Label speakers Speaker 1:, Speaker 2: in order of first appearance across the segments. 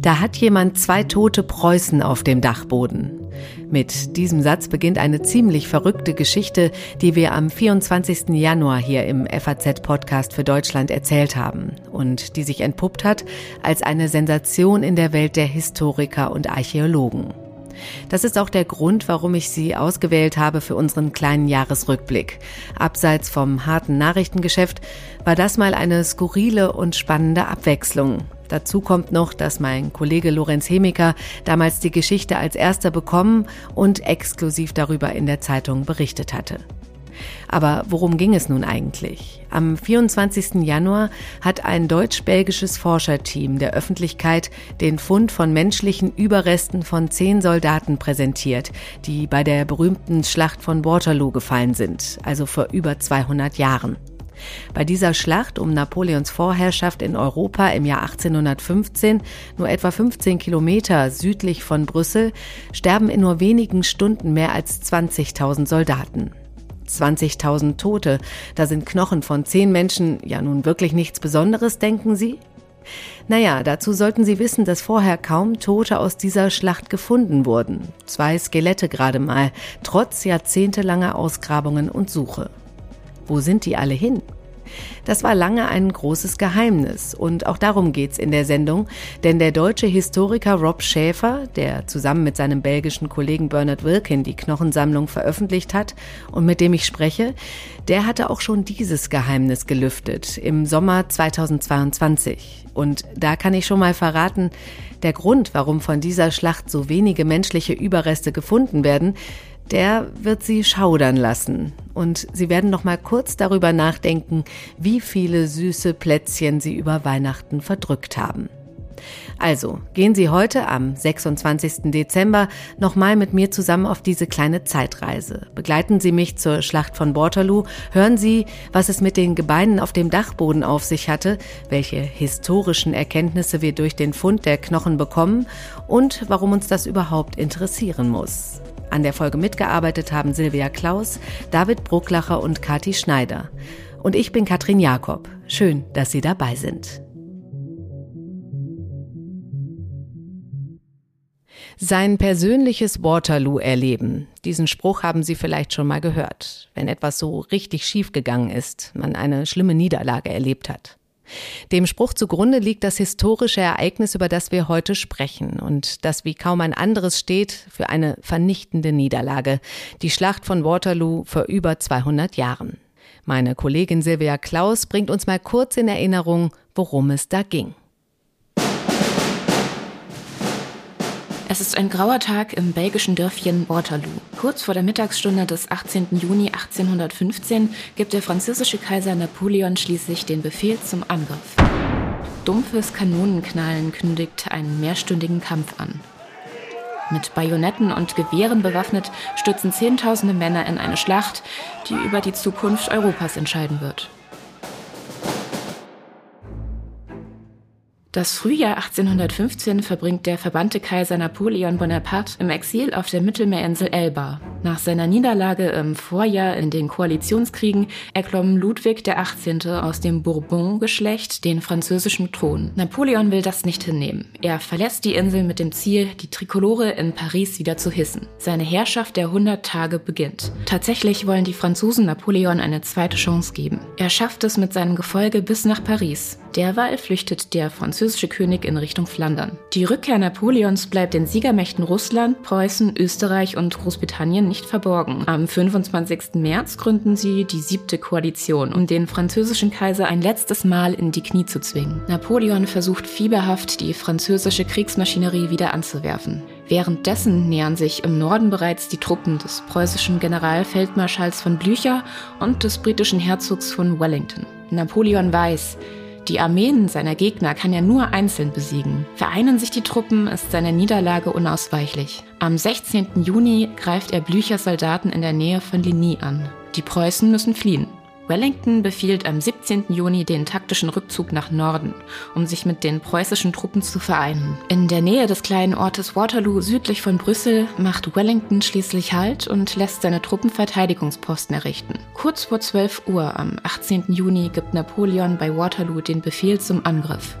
Speaker 1: Da hat jemand zwei tote Preußen auf dem Dachboden. Mit diesem Satz beginnt eine ziemlich verrückte Geschichte, die wir am 24. Januar hier im FAZ-Podcast für Deutschland erzählt haben und die sich entpuppt hat als eine Sensation in der Welt der Historiker und Archäologen. Das ist auch der Grund, warum ich sie ausgewählt habe für unseren kleinen Jahresrückblick. Abseits vom harten Nachrichtengeschäft war das mal eine skurrile und spannende Abwechslung. Dazu kommt noch, dass mein Kollege Lorenz Hemiker damals die Geschichte als erster bekommen und exklusiv darüber in der Zeitung berichtet hatte. Aber worum ging es nun eigentlich? Am 24. Januar hat ein deutsch-belgisches Forscherteam der Öffentlichkeit den Fund von menschlichen Überresten von zehn Soldaten präsentiert, die bei der berühmten Schlacht von Waterloo gefallen sind, also vor über 200 Jahren. Bei dieser Schlacht um Napoleons Vorherrschaft in Europa im Jahr 1815, nur etwa 15 Kilometer südlich von Brüssel, sterben in nur wenigen Stunden mehr als 20.000 Soldaten. 20.000 Tote, da sind Knochen von zehn Menschen ja nun wirklich nichts Besonderes, denken Sie? Naja, dazu sollten Sie wissen, dass vorher kaum Tote aus dieser Schlacht gefunden wurden. Zwei Skelette gerade mal, trotz jahrzehntelanger Ausgrabungen und Suche. Wo sind die alle hin? Das war lange ein großes Geheimnis und auch darum geht's in der Sendung, denn der deutsche Historiker Rob Schäfer, der zusammen mit seinem belgischen Kollegen Bernard Wilkin die Knochensammlung veröffentlicht hat und mit dem ich spreche, der hatte auch schon dieses Geheimnis gelüftet im Sommer 2022. Und da kann ich schon mal verraten, der Grund, warum von dieser Schlacht so wenige menschliche Überreste gefunden werden, der wird sie schaudern lassen. Und sie werden noch mal kurz darüber nachdenken, wie viele süße Plätzchen sie über Weihnachten verdrückt haben. Also, gehen Sie heute am 26. Dezember nochmal mit mir zusammen auf diese kleine Zeitreise. Begleiten Sie mich zur Schlacht von Waterloo, hören Sie, was es mit den Gebeinen auf dem Dachboden auf sich hatte, welche historischen Erkenntnisse wir durch den Fund der Knochen bekommen und warum uns das überhaupt interessieren muss. An der Folge mitgearbeitet haben Silvia Klaus, David Brucklacher und Kati Schneider. Und ich bin Katrin Jakob. Schön, dass Sie dabei sind. Sein persönliches Waterloo erleben. Diesen Spruch haben Sie vielleicht schon mal gehört, wenn etwas so richtig schief gegangen ist, man eine schlimme Niederlage erlebt hat. Dem Spruch zugrunde liegt das historische Ereignis, über das wir heute sprechen und das wie kaum ein anderes steht für eine vernichtende Niederlage, die Schlacht von Waterloo vor über 200 Jahren. Meine Kollegin Silvia Klaus bringt uns mal kurz in Erinnerung, worum es da ging.
Speaker 2: Es ist ein grauer Tag im belgischen Dörfchen Waterloo. Kurz vor der Mittagsstunde des 18. Juni 1815 gibt der französische Kaiser Napoleon schließlich den Befehl zum Angriff. Dumpfes Kanonenknallen kündigt einen mehrstündigen Kampf an. Mit Bajonetten und Gewehren bewaffnet stürzen Zehntausende Männer in eine Schlacht, die über die Zukunft Europas entscheiden wird. Das Frühjahr 1815 verbringt der verbannte Kaiser Napoleon Bonaparte im Exil auf der Mittelmeerinsel Elba. Nach seiner Niederlage im Vorjahr in den Koalitionskriegen erklomm Ludwig XVIII. aus dem Bourbon-Geschlecht den französischen Thron. Napoleon will das nicht hinnehmen. Er verlässt die Insel mit dem Ziel, die Trikolore in Paris wieder zu hissen. Seine Herrschaft der 100 Tage beginnt. Tatsächlich wollen die Franzosen Napoleon eine zweite Chance geben. Er schafft es mit seinem Gefolge bis nach Paris. Derweil flüchtet der französische König in Richtung Flandern. Die Rückkehr Napoleons bleibt den Siegermächten Russland, Preußen, Österreich und Großbritannien nicht verborgen. Am 25. März gründen sie die siebte Koalition, um den französischen Kaiser ein letztes Mal in die Knie zu zwingen. Napoleon versucht fieberhaft, die französische Kriegsmaschinerie wieder anzuwerfen. Währenddessen nähern sich im Norden bereits die Truppen des preußischen Generalfeldmarschalls von Blücher und des britischen Herzogs von Wellington. Napoleon weiß, die Armeen seiner Gegner kann er nur einzeln besiegen. Vereinen sich die Truppen, ist seine Niederlage unausweichlich. Am 16. Juni greift er Blüchers Soldaten in der Nähe von Ligny an. Die Preußen müssen fliehen. Wellington befiehlt am 17. Juni den taktischen Rückzug nach Norden, um sich mit den preußischen Truppen zu vereinen. In der Nähe des kleinen Ortes Waterloo südlich von Brüssel macht Wellington schließlich Halt und lässt seine Truppen Verteidigungsposten errichten. Kurz vor 12 Uhr am 18. Juni gibt Napoleon bei Waterloo den Befehl zum Angriff.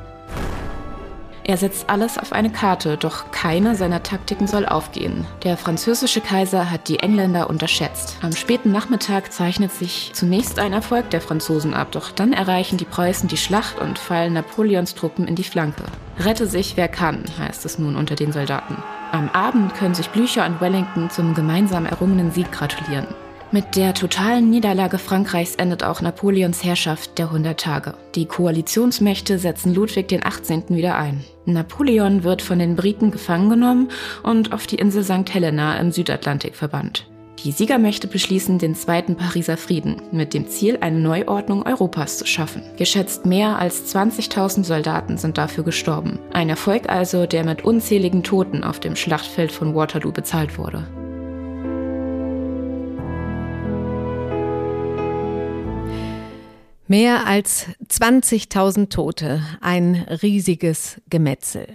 Speaker 2: Er setzt alles auf eine Karte, doch keine seiner Taktiken soll aufgehen. Der französische Kaiser hat die Engländer unterschätzt. Am späten Nachmittag zeichnet sich zunächst ein Erfolg der Franzosen ab, doch dann erreichen die Preußen die Schlacht und fallen Napoleons Truppen in die Flanke. Rette sich wer kann, heißt es nun unter den Soldaten. Am Abend können sich Blücher und Wellington zum gemeinsam errungenen Sieg gratulieren. Mit der totalen Niederlage Frankreichs endet auch Napoleons Herrschaft der 100 Tage. Die Koalitionsmächte setzen Ludwig den 18. wieder ein. Napoleon wird von den Briten gefangen genommen und auf die Insel St. Helena im Südatlantik verbannt. Die Siegermächte beschließen den Zweiten Pariser Frieden mit dem Ziel, eine Neuordnung Europas zu schaffen. Geschätzt mehr als 20.000 Soldaten sind dafür gestorben. Ein Erfolg also, der mit unzähligen Toten auf dem Schlachtfeld von Waterloo bezahlt wurde.
Speaker 1: Mehr als 20.000 Tote, ein riesiges Gemetzel.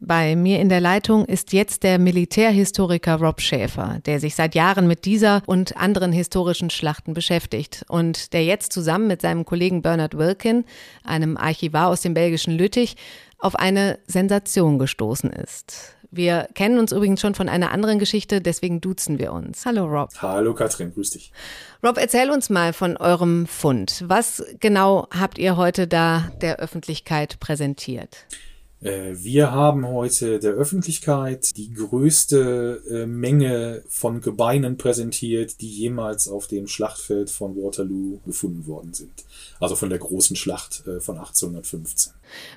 Speaker 1: Bei mir in der Leitung ist jetzt der Militärhistoriker Rob Schäfer, der sich seit Jahren mit dieser und anderen historischen Schlachten beschäftigt und der jetzt zusammen mit seinem Kollegen Bernard Wilkin, einem Archivar aus dem belgischen Lüttich, auf eine Sensation gestoßen ist. Wir kennen uns übrigens schon von einer anderen Geschichte, deswegen duzen wir uns. Hallo Rob.
Speaker 3: Hallo Katrin, grüß dich.
Speaker 1: Rob, erzähl uns mal von eurem Fund. Was genau habt ihr heute da der Öffentlichkeit präsentiert?
Speaker 3: Äh, wir haben heute der Öffentlichkeit die größte äh, Menge von Gebeinen präsentiert, die jemals auf dem Schlachtfeld von Waterloo gefunden worden sind. Also von der großen Schlacht äh, von 1815.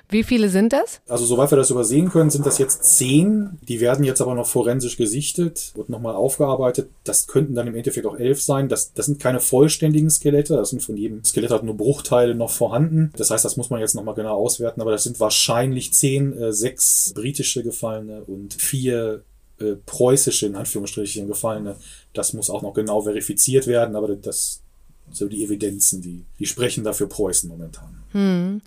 Speaker 1: Wie viele sind das?
Speaker 3: Also soweit wir das übersehen können, sind das jetzt zehn. Die werden jetzt aber noch forensisch gesichtet und nochmal aufgearbeitet. Das könnten dann im Endeffekt auch elf sein. Das, das sind keine vollständigen Skelette. Das sind von jedem Skelett halt nur Bruchteile noch vorhanden. Das heißt, das muss man jetzt nochmal genau auswerten. Aber das sind wahrscheinlich zehn, äh, sechs britische Gefallene und vier äh, preußische, in Anführungsstrichen, Gefallene. Das muss auch noch genau verifiziert werden. Aber das, so die Evidenzen, die, die sprechen dafür Preußen momentan.
Speaker 1: Hm.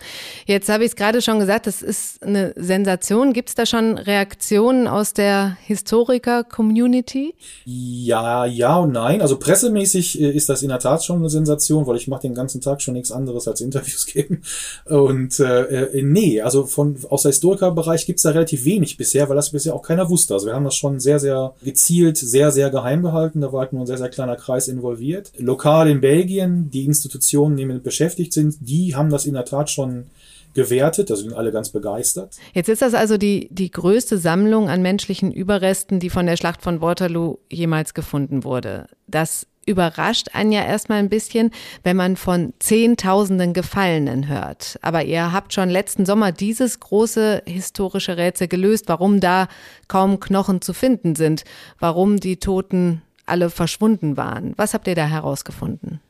Speaker 1: Jetzt habe ich es gerade schon gesagt, das ist eine Sensation. Gibt es da schon Reaktionen aus der Historiker-Community?
Speaker 3: Ja, ja und nein. Also pressemäßig äh, ist das in der Tat schon eine Sensation, weil ich mache den ganzen Tag schon nichts anderes als Interviews geben. Und äh, äh, nee, also von aus der Historikerbereich gibt es da relativ wenig bisher, weil das bisher auch keiner wusste. Also wir haben das schon sehr, sehr gezielt, sehr, sehr geheim gehalten. Da war halt nur ein sehr, sehr kleiner Kreis involviert. Lokal in Belgien, die Institutionen, die damit beschäftigt sind, die haben das in der Tat schon gewertet, da sind alle ganz begeistert.
Speaker 1: Jetzt ist das also die, die größte Sammlung an menschlichen Überresten, die von der Schlacht von Waterloo jemals gefunden wurde. Das überrascht einen ja erstmal ein bisschen, wenn man von Zehntausenden Gefallenen hört. Aber ihr habt schon letzten Sommer dieses große historische Rätsel gelöst, warum da kaum Knochen zu finden sind, warum die Toten alle verschwunden waren. Was habt ihr da herausgefunden?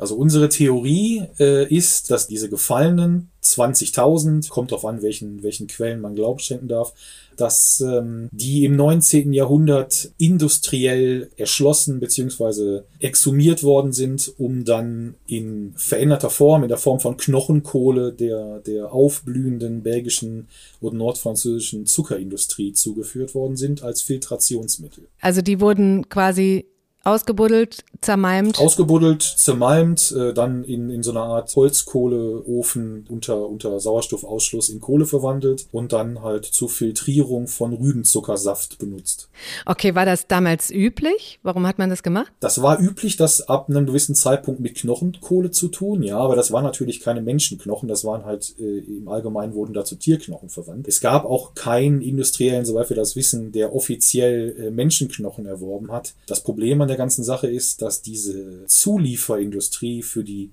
Speaker 3: Also unsere Theorie äh, ist, dass diese Gefallenen 20.000, kommt darauf an, welchen, welchen Quellen man Glauben schenken darf, dass ähm, die im 19. Jahrhundert industriell erschlossen bzw. exhumiert worden sind, um dann in veränderter Form, in der Form von Knochenkohle der, der aufblühenden belgischen und nordfranzösischen Zuckerindustrie zugeführt worden sind als Filtrationsmittel.
Speaker 1: Also die wurden quasi Ausgebuddelt, zermalmt.
Speaker 3: Ausgebuddelt, zermalmt, äh, dann in, in so einer Art Holzkohleofen unter, unter Sauerstoffausschluss in Kohle verwandelt und dann halt zur Filtrierung von Rübenzuckersaft benutzt.
Speaker 1: Okay, war das damals üblich? Warum hat man das gemacht?
Speaker 3: Das war üblich, das ab einem gewissen Zeitpunkt mit Knochenkohle zu tun, ja, aber das waren natürlich keine Menschenknochen, das waren halt äh, im Allgemeinen wurden dazu Tierknochen verwandt. Es gab auch keinen Industriellen, soweit wir das wissen, der offiziell äh, Menschenknochen erworben hat. Das Problem an der ganzen Sache ist, dass diese Zulieferindustrie für die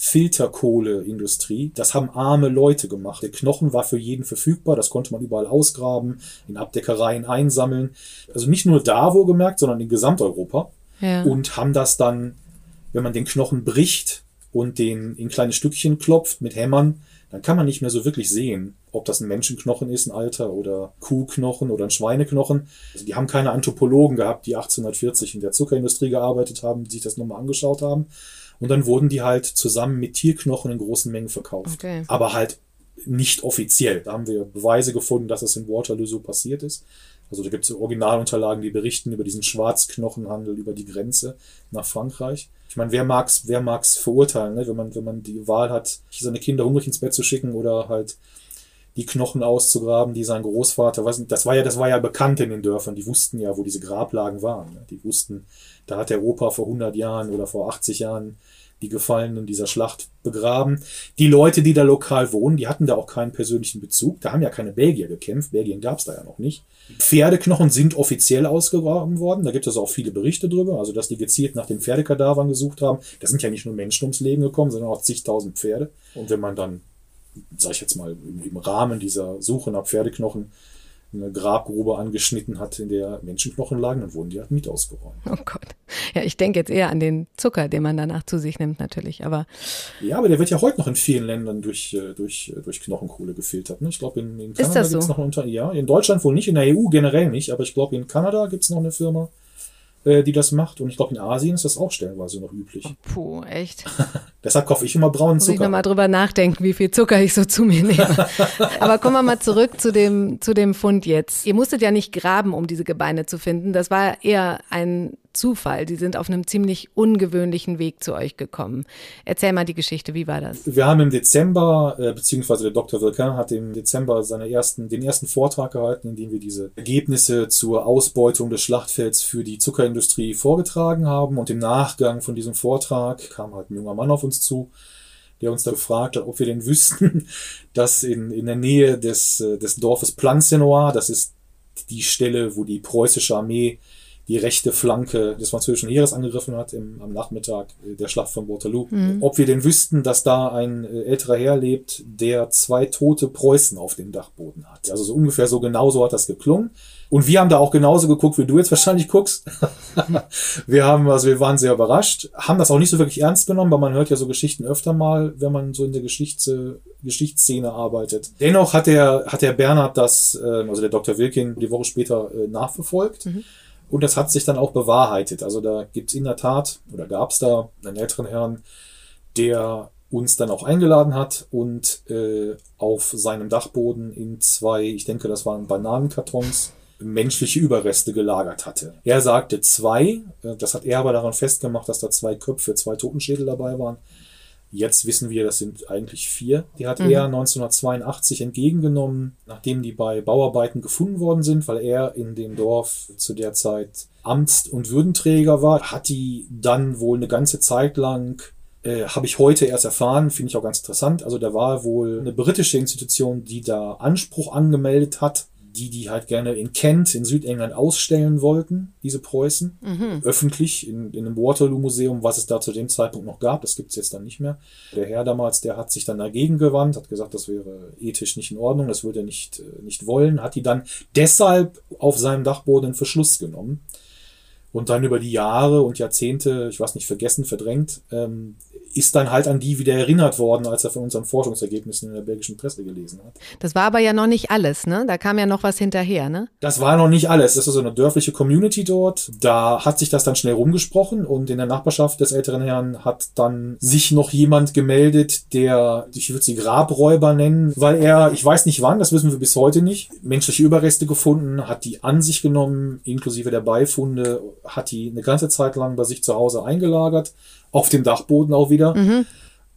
Speaker 3: Filterkohleindustrie, das haben arme Leute gemacht. Der Knochen war für jeden verfügbar, das konnte man überall ausgraben, in Abdeckereien einsammeln. Also nicht nur da wo gemerkt, sondern in Gesamteuropa. Ja. Und haben das dann, wenn man den Knochen bricht und den in kleine Stückchen klopft mit Hämmern, dann kann man nicht mehr so wirklich sehen, ob das ein Menschenknochen ist, ein alter oder Kuhknochen oder ein Schweineknochen. Also die haben keine Anthropologen gehabt, die 1840 in der Zuckerindustrie gearbeitet haben, die sich das nochmal angeschaut haben. Und dann wurden die halt zusammen mit Tierknochen in großen Mengen verkauft.
Speaker 1: Okay.
Speaker 3: Aber halt nicht offiziell. Da haben wir Beweise gefunden, dass es in Waterloo so passiert ist. Also da gibt es Originalunterlagen, die berichten über diesen Schwarzknochenhandel über die Grenze nach Frankreich. Ich meine, wer mag's, wer mag's verurteilen, ne? wenn man, wenn man die Wahl hat, seine Kinder hungrig ins Bett zu schicken oder halt die Knochen auszugraben, die sein Großvater, was, das war ja, das war ja bekannt in den Dörfern, die wussten ja, wo diese Grablagen waren. Ne? Die wussten, da hat der Opa vor 100 Jahren oder vor 80 Jahren die Gefallenen dieser Schlacht begraben. Die Leute, die da lokal wohnen, die hatten da auch keinen persönlichen Bezug. Da haben ja keine Belgier gekämpft. Belgien gab es da ja noch nicht. Pferdeknochen sind offiziell ausgegraben worden. Da gibt es auch viele Berichte drüber. Also, dass die gezielt nach den Pferdekadavern gesucht haben. Da sind ja nicht nur Menschen ums Leben gekommen, sondern auch zigtausend Pferde. Und wenn man dann, sag ich jetzt mal, im Rahmen dieser Suche nach Pferdeknochen eine Grabgrube angeschnitten hat, in der Menschenknochen lagen, dann wurden die halt mit ausgeräumt.
Speaker 1: Oh Gott. Ja, ich denke jetzt eher an den Zucker, den man danach zu sich nimmt, natürlich. Aber
Speaker 3: ja, aber der wird ja heute noch in vielen Ländern durch, äh, durch, äh, durch Knochenkohle gefiltert. Ne? Ich glaube, in, in Kanada
Speaker 1: gibt
Speaker 3: es
Speaker 1: so?
Speaker 3: noch Unter ja, in Deutschland wohl nicht, in der EU generell nicht, aber ich glaube, in Kanada gibt es noch eine Firma, die das macht. Und ich glaube, in Asien ist das auch stellenweise noch üblich.
Speaker 1: puh, echt.
Speaker 3: Deshalb kaufe ich immer braunen
Speaker 1: Muss ich
Speaker 3: Zucker.
Speaker 1: nochmal drüber nachdenken, wie viel Zucker ich so zu mir nehme. Aber kommen wir mal zurück zu dem, zu dem Fund jetzt. Ihr musstet ja nicht graben, um diese Gebeine zu finden. Das war eher ein Zufall. Die sind auf einem ziemlich ungewöhnlichen Weg zu euch gekommen. Erzähl mal die Geschichte, wie war das?
Speaker 3: Wir haben im Dezember, äh, beziehungsweise der Dr. Wilkin hat im Dezember seine ersten, den ersten Vortrag gehalten, in dem wir diese Ergebnisse zur Ausbeutung des Schlachtfelds für die Zuckerindustrie vorgetragen haben. Und im Nachgang von diesem Vortrag kam halt ein junger Mann auf uns zu, der uns da gefragt hat, ob wir denn wüssten, dass in, in der Nähe des, äh, des Dorfes Plancenoir, das ist die Stelle, wo die preußische Armee die rechte Flanke des französischen Heeres angegriffen hat im, am Nachmittag äh, der Schlacht von Waterloo. Ob wir denn wüssten, dass da ein äh, älterer Herr lebt, der zwei tote Preußen auf dem Dachboden hat. Also so ungefähr so genauso hat das geklungen. Und wir haben da auch genauso geguckt, wie du jetzt wahrscheinlich guckst. wir haben, also wir waren sehr überrascht, haben das auch nicht so wirklich ernst genommen, weil man hört ja so Geschichten öfter mal, wenn man so in der Geschichts, Geschichtsszene arbeitet. Dennoch hat der, hat der Bernhard das, ähm, also der Dr. Wilking, die Woche später äh, nachverfolgt. Und das hat sich dann auch bewahrheitet. Also da gibt's in der Tat, oder gab's da einen älteren Herrn, der uns dann auch eingeladen hat und äh, auf seinem Dachboden in zwei, ich denke, das waren Bananenkartons, menschliche Überreste gelagert hatte. Er sagte zwei, äh, das hat er aber daran festgemacht, dass da zwei Köpfe, zwei Totenschädel dabei waren. Jetzt wissen wir, das sind eigentlich vier. Die hat er 1982 entgegengenommen, nachdem die bei Bauarbeiten gefunden worden sind, weil er in dem Dorf zu der Zeit Amts- und Würdenträger war. Hat die dann wohl eine ganze Zeit lang, äh, habe ich heute erst erfahren, finde ich auch ganz interessant. Also da war wohl eine britische Institution, die da Anspruch angemeldet hat, die die halt gerne in Kent, in Südengland ausstellen wollten, diese Preußen, öffentlich in, in einem Waterloo-Museum, was es da zu dem Zeitpunkt noch gab. Das gibt es jetzt dann nicht mehr. Der Herr damals, der hat sich dann dagegen gewandt, hat gesagt, das wäre ethisch nicht in Ordnung, das würde er nicht, äh, nicht wollen, hat die dann deshalb auf seinem Dachboden in Verschluss genommen. Und dann über die Jahre und Jahrzehnte, ich weiß nicht, vergessen, verdrängt, ähm, ist dann halt an die wieder erinnert worden, als er von unseren Forschungsergebnissen in der belgischen Presse gelesen hat.
Speaker 1: Das war aber ja noch nicht alles, ne? Da kam ja noch was hinterher, ne?
Speaker 3: Das war noch nicht alles. Das ist so eine dörfliche Community dort. Da hat sich das dann schnell rumgesprochen und in der Nachbarschaft des älteren Herrn hat dann sich noch jemand gemeldet, der, ich würde sie Grabräuber nennen, weil er, ich weiß nicht wann, das wissen wir bis heute nicht, menschliche Überreste gefunden, hat die an sich genommen, inklusive der Beifunde, hat die eine ganze Zeit lang bei sich zu Hause eingelagert, auf dem Dachboden auch wieder.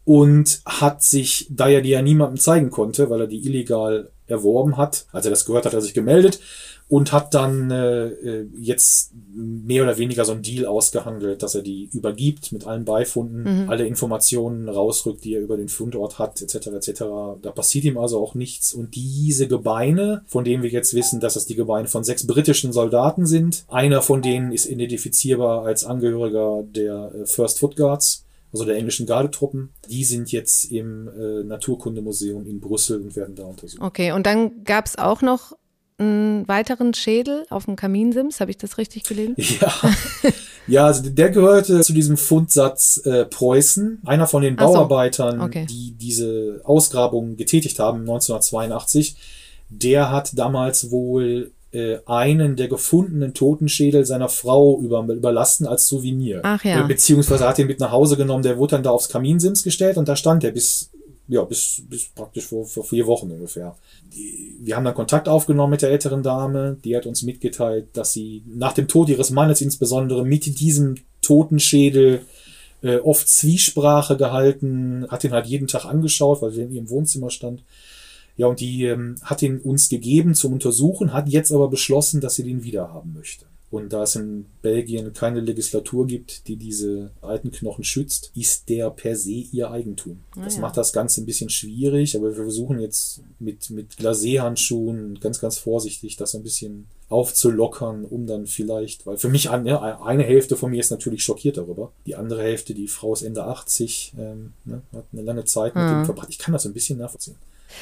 Speaker 3: Und hat sich, da er die ja niemandem zeigen konnte, weil er die illegal erworben hat, als er das gehört hat, hat er sich gemeldet und hat dann äh, äh, jetzt mehr oder weniger so einen Deal ausgehandelt, dass er die übergibt mit allen Beifunden, alle Informationen rausrückt, die er über den Fundort hat, etc. etc. Da passiert ihm also auch nichts. Und diese Gebeine, von denen wir jetzt wissen, dass es die Gebeine von sechs britischen Soldaten sind, einer von denen ist identifizierbar als Angehöriger der äh, First Foot Guards also der englischen Gardetruppen. Die sind jetzt im äh, Naturkundemuseum in Brüssel und werden da untersucht.
Speaker 1: Okay, und dann gab's auch noch einen weiteren Schädel auf dem Kaminsims, habe ich das richtig gelesen?
Speaker 3: Ja, ja also der gehörte zu diesem Fundsatz äh, Preußen, einer von den
Speaker 1: Ach so,
Speaker 3: Bauarbeitern,
Speaker 1: okay.
Speaker 3: die diese Ausgrabung getätigt haben 1982. Der hat damals wohl äh, einen der gefundenen Totenschädel seiner Frau über, überlassen als Souvenir.
Speaker 1: Ach ja.
Speaker 3: Äh, beziehungsweise hat ihn mit nach Hause genommen, der wurde dann da aufs Kaminsims gestellt und da stand er bis, ja, bis, bis praktisch vor, vor vier Wochen ungefähr. Die, wir haben dann Kontakt aufgenommen mit der älteren Dame, die hat uns mitgeteilt, dass sie nach dem Tod ihres Mannes insbesondere mit diesem Totenschädel äh, oft Zwiesprache gehalten, hat ihn halt jeden Tag angeschaut, weil er in ihrem Wohnzimmer stand. Ja, und die ähm, hat ihn uns gegeben zum Untersuchen, hat jetzt aber beschlossen, dass sie den wiederhaben möchte. Und da es in Belgien keine Legislatur gibt, die diese alten Knochen schützt, ist der per se ihr Eigentum.
Speaker 1: Ah,
Speaker 3: das
Speaker 1: ja.
Speaker 3: macht das Ganze ein bisschen schwierig, aber wir versuchen jetzt mit, mit Glacé-Handschuhen ganz, ganz vorsichtig das so ein bisschen aufzulockern, um dann vielleicht, weil für mich an, ja, eine Hälfte von mir ist natürlich schockiert darüber. Die andere Hälfte, die Frau ist Ende 80, ähm, ne, hat eine lange Zeit mit
Speaker 1: Mhm.
Speaker 3: dem verbracht. Ich kann das ein bisschen nachvollziehen.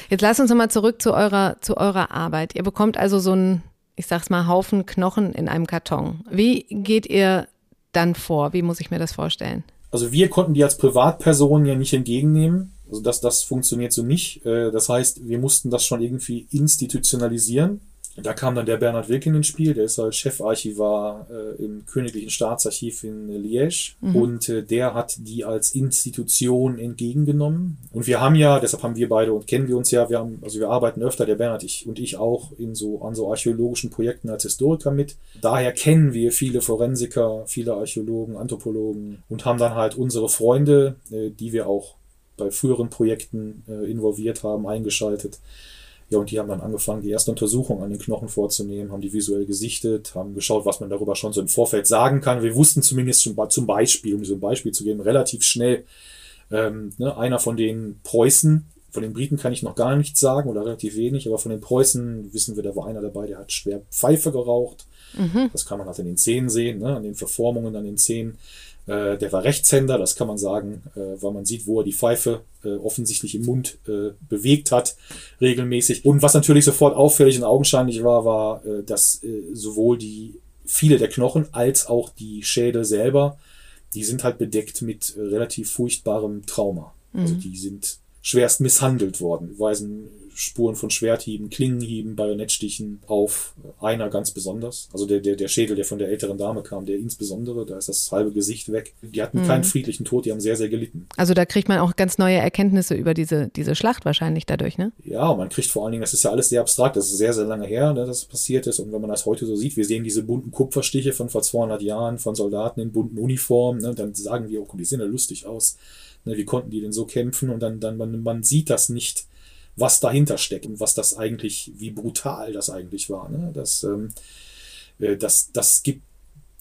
Speaker 1: Jetzt lass uns nochmal zurück zu eurer, zu eurer Arbeit. Ihr bekommt also so einen, ich sag's mal, Haufen Knochen in einem Karton. Wie geht ihr dann vor? Wie muss ich mir das vorstellen?
Speaker 3: Also wir konnten die als Privatpersonen ja nicht entgegennehmen. Also das, das funktioniert so nicht. Äh, Das heißt, wir mussten das schon irgendwie institutionalisieren. Da kam dann der Bernhard Wilken ins Spiel, der ist halt Chefarchivar äh, im Königlichen Staatsarchiv in Liège und äh, der hat die als Institution entgegengenommen. Und wir haben ja, deshalb haben wir beide und kennen wir uns ja, wir haben, also wir arbeiten öfter, der Bernhard ich, und ich auch in so an so archäologischen Projekten als Historiker mit. Daher kennen wir viele Forensiker, viele Archäologen, Anthropologen und haben dann halt unsere Freunde, äh, die wir auch bei früheren Projekten äh, involviert haben, eingeschaltet. Ja, und die haben dann angefangen, die erste Untersuchung an den Knochen vorzunehmen, haben die visuell gesichtet, haben geschaut, was man darüber schon so im Vorfeld sagen kann. Wir wussten zumindest schon, zum Beispiel, um so ein Beispiel zu geben, relativ schnell, ähm, ne, einer von den Preußen, von den Briten kann ich noch gar nichts sagen oder relativ wenig, aber von den Preußen wissen wir, da war einer dabei, der hat schwer Pfeife geraucht. Das kann man halt in den Zähnen sehen, ne, an den Verformungen an den Zähnen. Äh, der war Rechtshänder, das kann man sagen, äh, weil man sieht, wo er die Pfeife äh, offensichtlich im Mund äh, bewegt hat, regelmäßig. Und was natürlich sofort auffällig und augenscheinlich war, war, äh, dass äh, sowohl die viele der Knochen als auch die Schädel selber, die sind halt bedeckt mit relativ furchtbarem Trauma. Also die sind schwerst misshandelt worden, weisen Spuren von Schwerthieben, Klingenhieben, Bajonettstichen auf. Einer ganz besonders. Also der, der, der Schädel, der von der älteren Dame kam, der insbesondere, da ist das halbe Gesicht weg. Die hatten keinen friedlichen Tod, die haben sehr, sehr gelitten.
Speaker 1: Also da kriegt man auch ganz neue Erkenntnisse über diese, diese Schlacht wahrscheinlich dadurch, ne?
Speaker 3: Ja, man kriegt vor allen Dingen, das ist ja alles sehr abstrakt, das ist sehr, sehr lange her, ne, dass es passiert ist. Und wenn man das heute so sieht, wir sehen diese bunten Kupferstiche von vor 200 Jahren, von Soldaten in bunten Uniformen, ne, dann sagen wir, oh, die sehen ja lustig aus. Ne, wie konnten die denn so kämpfen? Und dann, dann man, man sieht das nicht, was dahinter steckt und was das eigentlich, wie brutal das eigentlich war. Ne? Das, ähm, äh, das, das gibt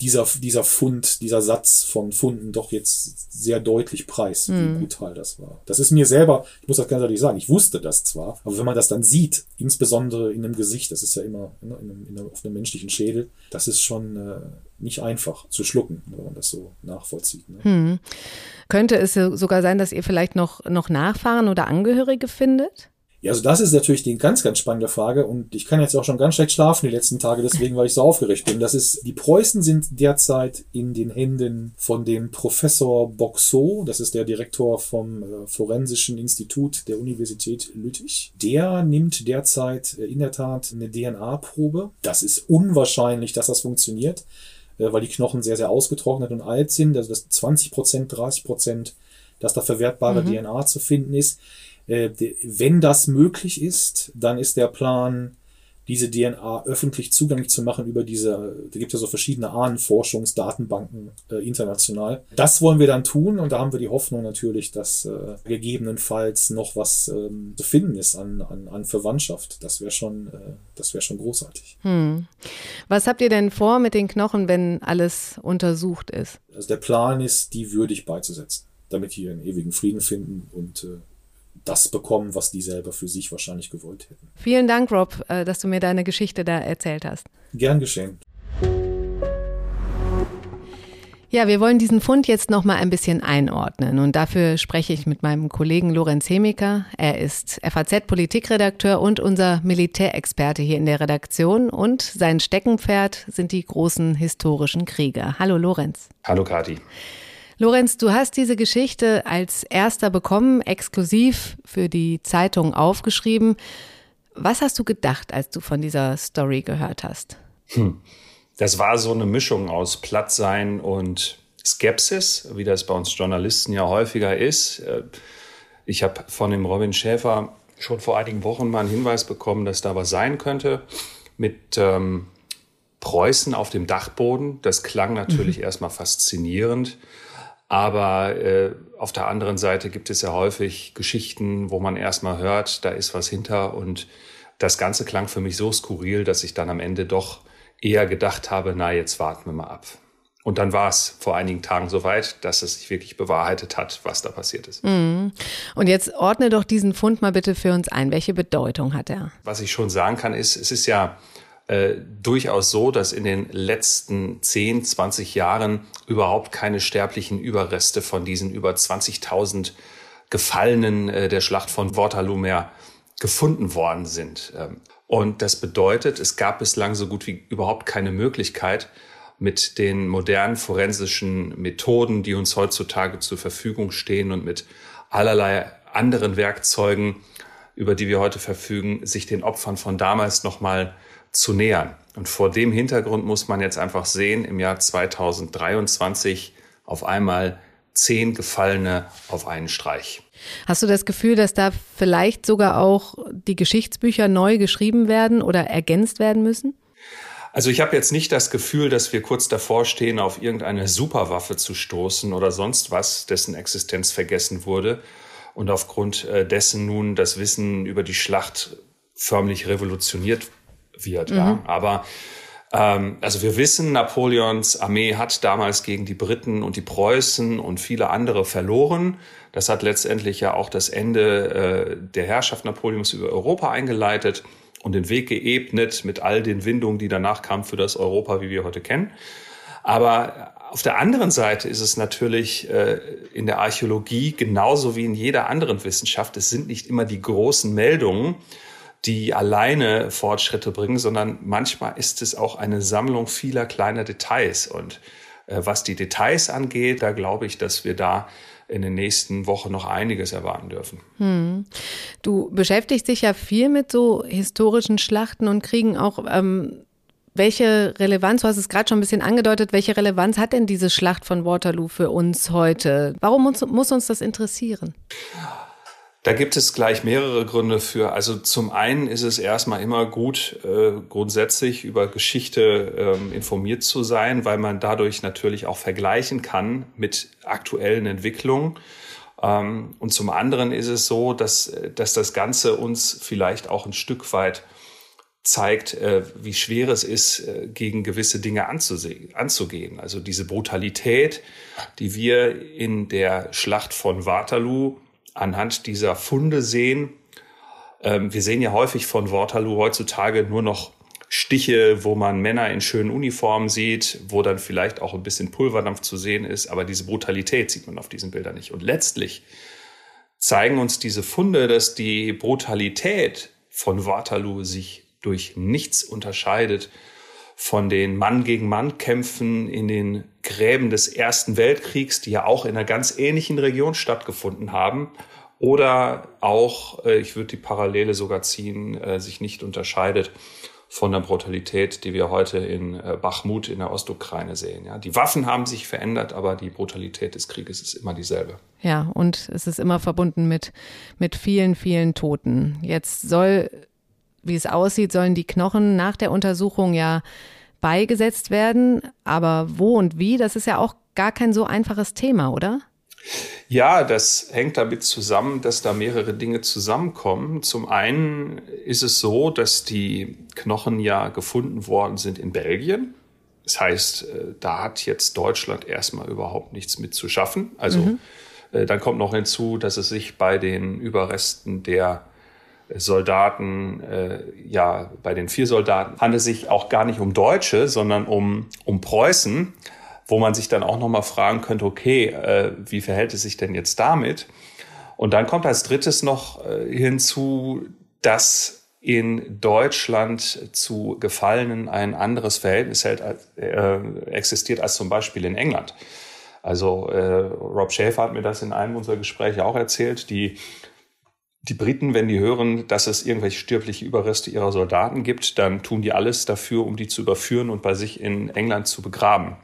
Speaker 3: dieser, dieser Fund, dieser Satz von Funden doch jetzt sehr deutlich preis, wie brutal das war. Das ist mir selber, ich muss das ganz ehrlich sagen, ich wusste das zwar, aber wenn man das dann sieht, insbesondere in einem Gesicht, das ist ja immer ne, in einem, in einem, auf einem menschlichen Schädel, das ist schon äh, nicht einfach zu schlucken, wenn man das so nachvollzieht. Ne?
Speaker 1: Könnte es so- sogar sein, dass ihr vielleicht noch, noch Nachfahren oder Angehörige findet?
Speaker 3: Ja, also das ist natürlich die ganz, ganz spannende Frage und ich kann jetzt auch schon ganz schlecht schlafen die letzten Tage, deswegen, weil ich so aufgeregt bin. Das ist, die Preußen sind derzeit in den Händen von dem Professor Boxot, das ist der Direktor vom äh, Forensischen Institut der Universität Lüttich. Der nimmt derzeit äh, in der Tat eine DNA-Probe. Das ist unwahrscheinlich, dass das funktioniert, äh, weil die Knochen sehr, sehr ausgetrocknet und alt sind. Also das 20 Prozent, 30 Prozent, dass da verwertbare DNA zu finden ist. Äh, wenn das möglich ist, dann ist der Plan, diese DNA öffentlich zugänglich zu machen über diese, da gibt es ja so verschiedene Ahnenforschungsdatenbanken äh, international. Das wollen wir dann tun und da haben wir die Hoffnung natürlich, dass äh, gegebenenfalls noch was ähm, zu finden ist an, an, an Verwandtschaft. Das wäre schon, äh, das wäre schon großartig.
Speaker 1: Was habt ihr denn vor mit den Knochen, wenn alles untersucht ist?
Speaker 3: Also der Plan ist, die würdig beizusetzen, damit die ihren ewigen Frieden finden und äh, das bekommen, was die selber für sich wahrscheinlich gewollt hätten.
Speaker 1: Vielen Dank, Rob, äh, dass du mir deine Geschichte da erzählt hast.
Speaker 3: Gern geschehen.
Speaker 1: Ja, wir wollen diesen Fund jetzt noch mal ein bisschen einordnen und dafür spreche ich mit meinem Kollegen Lorenz Hemiker. Er ist FAZ-Politikredakteur und unser Militärexperte hier in der Redaktion und sein Steckenpferd sind die großen historischen Kriege. Hallo Lorenz.
Speaker 4: Hallo Kati.
Speaker 1: Lorenz, du hast diese Geschichte als erster bekommen, exklusiv für die Zeitung aufgeschrieben. Was hast du gedacht, als du von dieser Story gehört hast?
Speaker 4: Hm. Das war so eine Mischung aus Plattsein und Skepsis, wie das bei uns Journalisten ja häufiger ist. Äh, ich habe von dem Robin Schäfer schon vor einigen Wochen mal einen Hinweis bekommen, dass da was sein könnte mit ähm, Preußen auf dem Dachboden. Das klang natürlich mhm. erstmal faszinierend. Aber äh, auf der anderen Seite gibt es ja häufig Geschichten, wo man erstmal hört, da ist was hinter. Und das Ganze klang für mich so skurril, dass ich dann am Ende doch eher gedacht habe, na, jetzt warten wir mal ab. Und dann war es vor einigen Tagen soweit, dass es sich wirklich bewahrheitet hat, was da passiert ist.
Speaker 1: Mhm. Und jetzt ordne doch diesen Fund mal bitte für uns ein. Welche Bedeutung hat er?
Speaker 4: Was ich schon sagen kann, ist, es ist ja äh, durchaus so, dass in den letzten 10, 20 Jahren überhaupt keine sterblichen Überreste von diesen über 20.000 Gefallenen äh, der Schlacht von Waterloo mehr gefunden worden sind. Ähm, und das bedeutet, es gab bislang so gut wie überhaupt keine Möglichkeit, mit den modernen forensischen Methoden, die uns heutzutage zur Verfügung stehen und mit allerlei anderen Werkzeugen, über die wir heute verfügen, sich den Opfern von damals nochmal zu nähern. Und vor dem Hintergrund muss man jetzt einfach sehen, im Jahr 2023 auf einmal zehn Gefallene auf einen Streich.
Speaker 1: Hast du das Gefühl, dass da vielleicht sogar auch die Geschichtsbücher neu geschrieben werden oder ergänzt werden müssen?
Speaker 4: Also ich habe jetzt nicht das Gefühl, dass wir kurz davor stehen, auf irgendeine Superwaffe zu stoßen oder sonst was, dessen Existenz vergessen wurde und aufgrund äh, dessen nun das Wissen über die Schlacht förmlich revolutioniert wird. Mhm. Ja. Aber ähm, also wir wissen, Napoleons Armee hat damals gegen die Briten und die Preußen und viele andere verloren. Das hat letztendlich ja auch das Ende äh, der Herrschaft Napoleons über Europa eingeleitet und den Weg geebnet mit all den Windungen, die danach kamen für das Europa, wie wir heute kennen. Aber auf der anderen Seite ist es natürlich äh, in der Archäologie genauso wie in jeder anderen Wissenschaft. Es sind nicht immer die großen Meldungen, die alleine Fortschritte bringen, sondern manchmal ist es auch eine Sammlung vieler kleiner Details. Und äh, was die Details angeht, da glaube ich, dass wir da in den nächsten Wochen noch einiges erwarten dürfen.
Speaker 1: Hm. Du beschäftigst dich ja viel mit so historischen Schlachten und Kriegen auch. Ähm, welche Relevanz, du hast es gerade schon ein bisschen angedeutet, welche Relevanz hat denn diese Schlacht von Waterloo für uns heute? Warum muss, muss uns das interessieren?
Speaker 4: Da gibt es gleich mehrere Gründe für. Also zum einen ist es erstmal immer gut, äh, grundsätzlich über Geschichte ähm, informiert zu sein, weil man dadurch natürlich auch vergleichen kann mit aktuellen Entwicklungen. Ähm, und zum anderen ist es so, dass, dass das Ganze uns vielleicht auch ein Stück weit zeigt, äh, wie schwer es ist, äh, gegen gewisse Dinge anzugehen. Also diese Brutalität, die wir in der Schlacht von Waterloo anhand dieser Funde sehen. Ähm, wir sehen ja häufig von Waterloo heutzutage nur noch Stiche, wo man Männer in schönen Uniformen sieht, wo dann vielleicht auch ein bisschen Pulverdampf zu sehen ist, aber diese Brutalität sieht man auf diesen Bildern nicht. Und letztlich zeigen uns diese Funde, dass die Brutalität von Waterloo sich durch nichts unterscheidet von den Mann gegen Mann Kämpfen in den Gräben des Ersten Weltkriegs, die ja auch in einer ganz ähnlichen Region stattgefunden haben. Oder auch, äh, ich würde die Parallele sogar ziehen, äh, sich nicht unterscheidet von der Brutalität, die wir heute in äh, Bachmut in der Ostukraine sehen. Ja, die Waffen haben sich verändert, aber die Brutalität des Krieges ist immer dieselbe.
Speaker 1: Ja, und es ist immer verbunden mit, mit vielen, vielen Toten. Jetzt soll wie es aussieht, sollen die Knochen nach der Untersuchung ja beigesetzt werden. Aber wo und wie, das ist ja auch gar kein so einfaches Thema, oder?
Speaker 4: Ja, das hängt damit zusammen, dass da mehrere Dinge zusammenkommen. Zum einen ist es so, dass die Knochen ja gefunden worden sind in Belgien. Das heißt, äh, da hat jetzt Deutschland erstmal überhaupt nichts mit zu schaffen. Also mhm. Äh, dann kommt noch hinzu, dass es sich bei den Überresten der Soldaten, äh, ja, bei den vier Soldaten handelt es sich auch gar nicht um Deutsche, sondern um, um Preußen, wo man sich dann auch nochmal fragen könnte, okay, äh, wie verhält es sich denn jetzt damit? Und dann kommt als drittes noch äh, hinzu, dass in Deutschland zu Gefallenen ein anderes Verhältnis hält, äh, existiert als zum Beispiel in England. Also äh, Rob Schäfer hat mir das in einem unserer Gespräche auch erzählt. Die Die Briten, wenn die hören, dass es irgendwelche stirbliche Überreste ihrer Soldaten gibt, dann tun die alles dafür, um die zu überführen und bei sich in England zu begraben.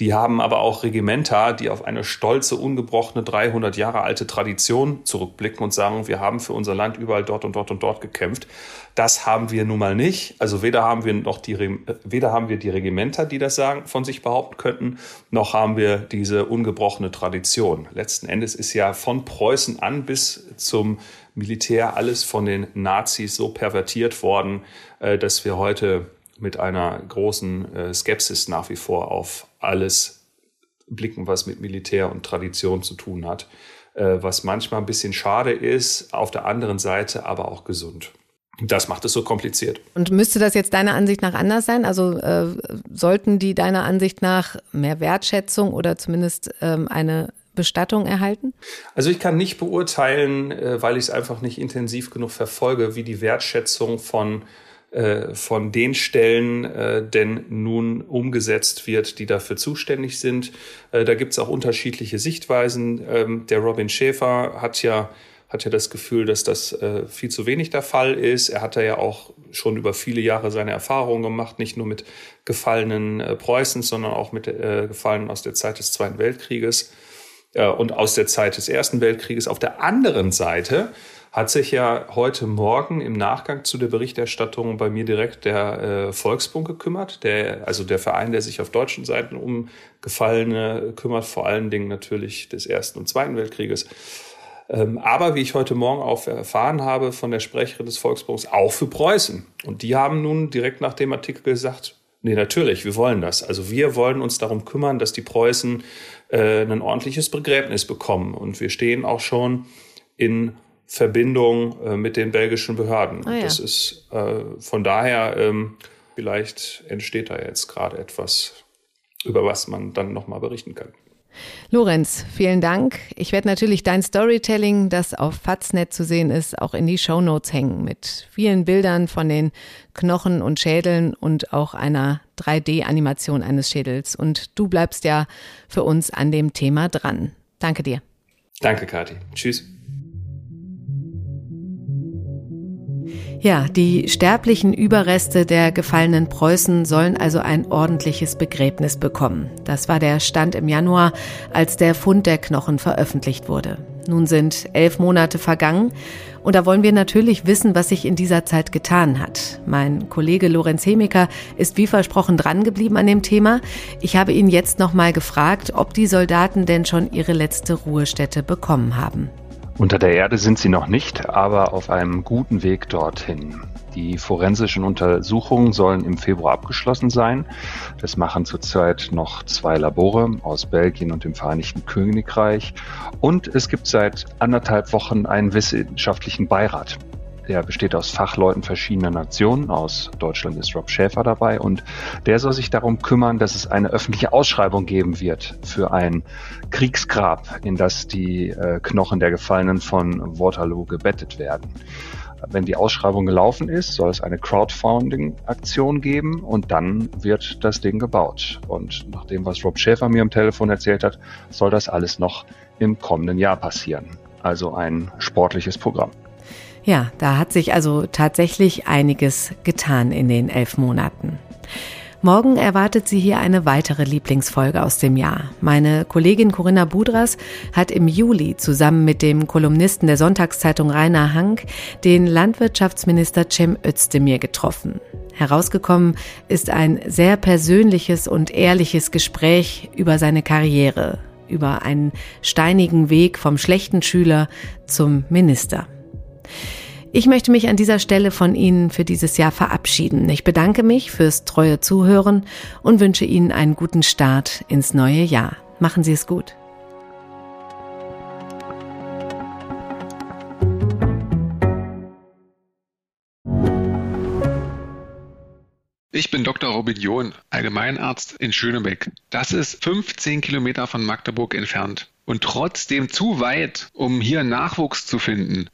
Speaker 4: Die haben aber auch Regimenter, die auf eine stolze, ungebrochene 300 Jahre alte Tradition zurückblicken und sagen, wir haben für unser Land überall dort und dort und dort gekämpft. Das haben wir nun mal nicht. Also weder haben wir noch die, weder haben wir die Regimenter, die das sagen, von sich behaupten könnten, noch haben wir diese ungebrochene Tradition. Letzten Endes ist ja von Preußen an bis zum Militär alles von den Nazis so pervertiert worden, äh, dass wir heute mit einer großen äh, Skepsis nach wie vor auf alles blicken, was mit Militär und Tradition zu tun hat, äh, was manchmal ein bisschen schade ist, auf der anderen Seite aber auch gesund. Das macht es so kompliziert.
Speaker 1: Und müsste das jetzt deiner Ansicht nach anders sein? Also äh, sollten die deiner Ansicht nach mehr Wertschätzung oder zumindest ähm, eine Bestattung erhalten?
Speaker 4: Also ich kann nicht beurteilen, äh, weil ich es einfach nicht intensiv genug verfolge, wie die Wertschätzung von äh, von den Stellen äh, denn nun umgesetzt wird, die dafür zuständig sind. Da gibt es auch unterschiedliche Sichtweisen. Ähm, der Robin Schäfer hat ja hat ja das Gefühl, dass das äh, viel zu wenig der Fall ist. Er hat ja auch schon über viele Jahre seine Erfahrungen gemacht, nicht nur mit Gefallenen Preußens, sondern auch mit Gefallenen aus der Zeit des Zweiten Weltkrieges äh, und aus der Zeit des Ersten Weltkrieges. Auf der anderen Seite hat sich ja heute Morgen im Nachgang zu der Berichterstattung bei mir direkt der äh, Volksbund gekümmert, der, also der Verein, der sich auf deutschen Seiten um Gefallene kümmert, vor allen Dingen natürlich des Ersten und Zweiten Weltkrieges. Ähm, aber wie ich heute Morgen auch erfahren habe von der Sprecherin des Volksbunds, auch für Preußen. Und die haben nun direkt nach dem Artikel gesagt, nee, natürlich, wir wollen das. Also wir wollen uns darum kümmern, dass die Preußen äh, ein ordentliches Begräbnis bekommen. Und wir stehen auch schon in Verbindung äh, mit den belgischen Behörden. Ah, ja. Das ist äh, von daher, ähm, vielleicht entsteht da jetzt gerade etwas, über was man dann nochmal berichten kann.
Speaker 1: Lorenz, vielen Dank. Ich werde natürlich dein Storytelling, das auf Faznet zu sehen ist, auch in die Shownotes hängen mit vielen Bildern von den Knochen und Schädeln und auch einer 3D-Animation eines Schädels. Und du bleibst ja für uns an dem Thema dran. Danke dir.
Speaker 4: Danke, Kathi. Tschüss.
Speaker 1: Ja, die sterblichen Überreste der gefallenen Preußen sollen also ein ordentliches Begräbnis bekommen. Das war der Stand im Januar, als der Fund der Knochen veröffentlicht wurde. Nun sind elf Monate vergangen und da wollen wir natürlich wissen, was sich in dieser Zeit getan hat. Mein Kollege Lorenz Hemiker ist wie versprochen drangeblieben an dem Thema. Ich habe ihn jetzt nochmal gefragt, ob die Soldaten denn schon ihre letzte Ruhestätte bekommen haben.
Speaker 5: Unter der Erde sind sie noch nicht, aber auf einem guten Weg dorthin. Die forensischen Untersuchungen sollen im Februar abgeschlossen sein. Das machen zurzeit noch zwei Labore aus Belgien und dem Vereinigten Königreich. Und es gibt seit anderthalb Wochen einen wissenschaftlichen Beirat. Der besteht aus Fachleuten verschiedener Nationen. Aus Deutschland ist Rob Schäfer dabei und der soll sich darum kümmern, dass es eine öffentliche Ausschreibung geben wird für ein Kriegsgrab, in das die äh, Knochen der Gefallenen von Waterloo gebettet werden. Wenn die Ausschreibung gelaufen ist, soll es eine Crowdfunding-Aktion geben und dann wird das Ding gebaut. Und nach dem, was Rob Schäfer mir am Telefon erzählt hat, soll das alles noch im kommenden Jahr passieren. Also ein sportliches Programm.
Speaker 1: Ja, da hat sich also tatsächlich einiges getan in den elf Monaten. Morgen erwartet Sie hier eine weitere Lieblingsfolge aus dem Jahr. Meine Kollegin Corinna Budras hat im Juli zusammen mit dem Kolumnisten der Sonntagszeitung Rainer Hank den Landwirtschaftsminister Cem Özdemir getroffen. Herausgekommen ist ein sehr persönliches und ehrliches Gespräch über seine Karriere, über einen steinigen Weg vom schlechten Schüler zum Minister. Ich möchte mich an dieser Stelle von Ihnen für dieses Jahr verabschieden. Ich bedanke mich fürs treue Zuhören und wünsche Ihnen einen guten Start ins neue Jahr. Machen Sie es gut.
Speaker 6: Ich bin Dr. Robin John, Allgemeinarzt in Schönebeck. Das ist 15 Kilometer von Magdeburg entfernt und trotzdem zu weit, um hier Nachwuchs zu finden.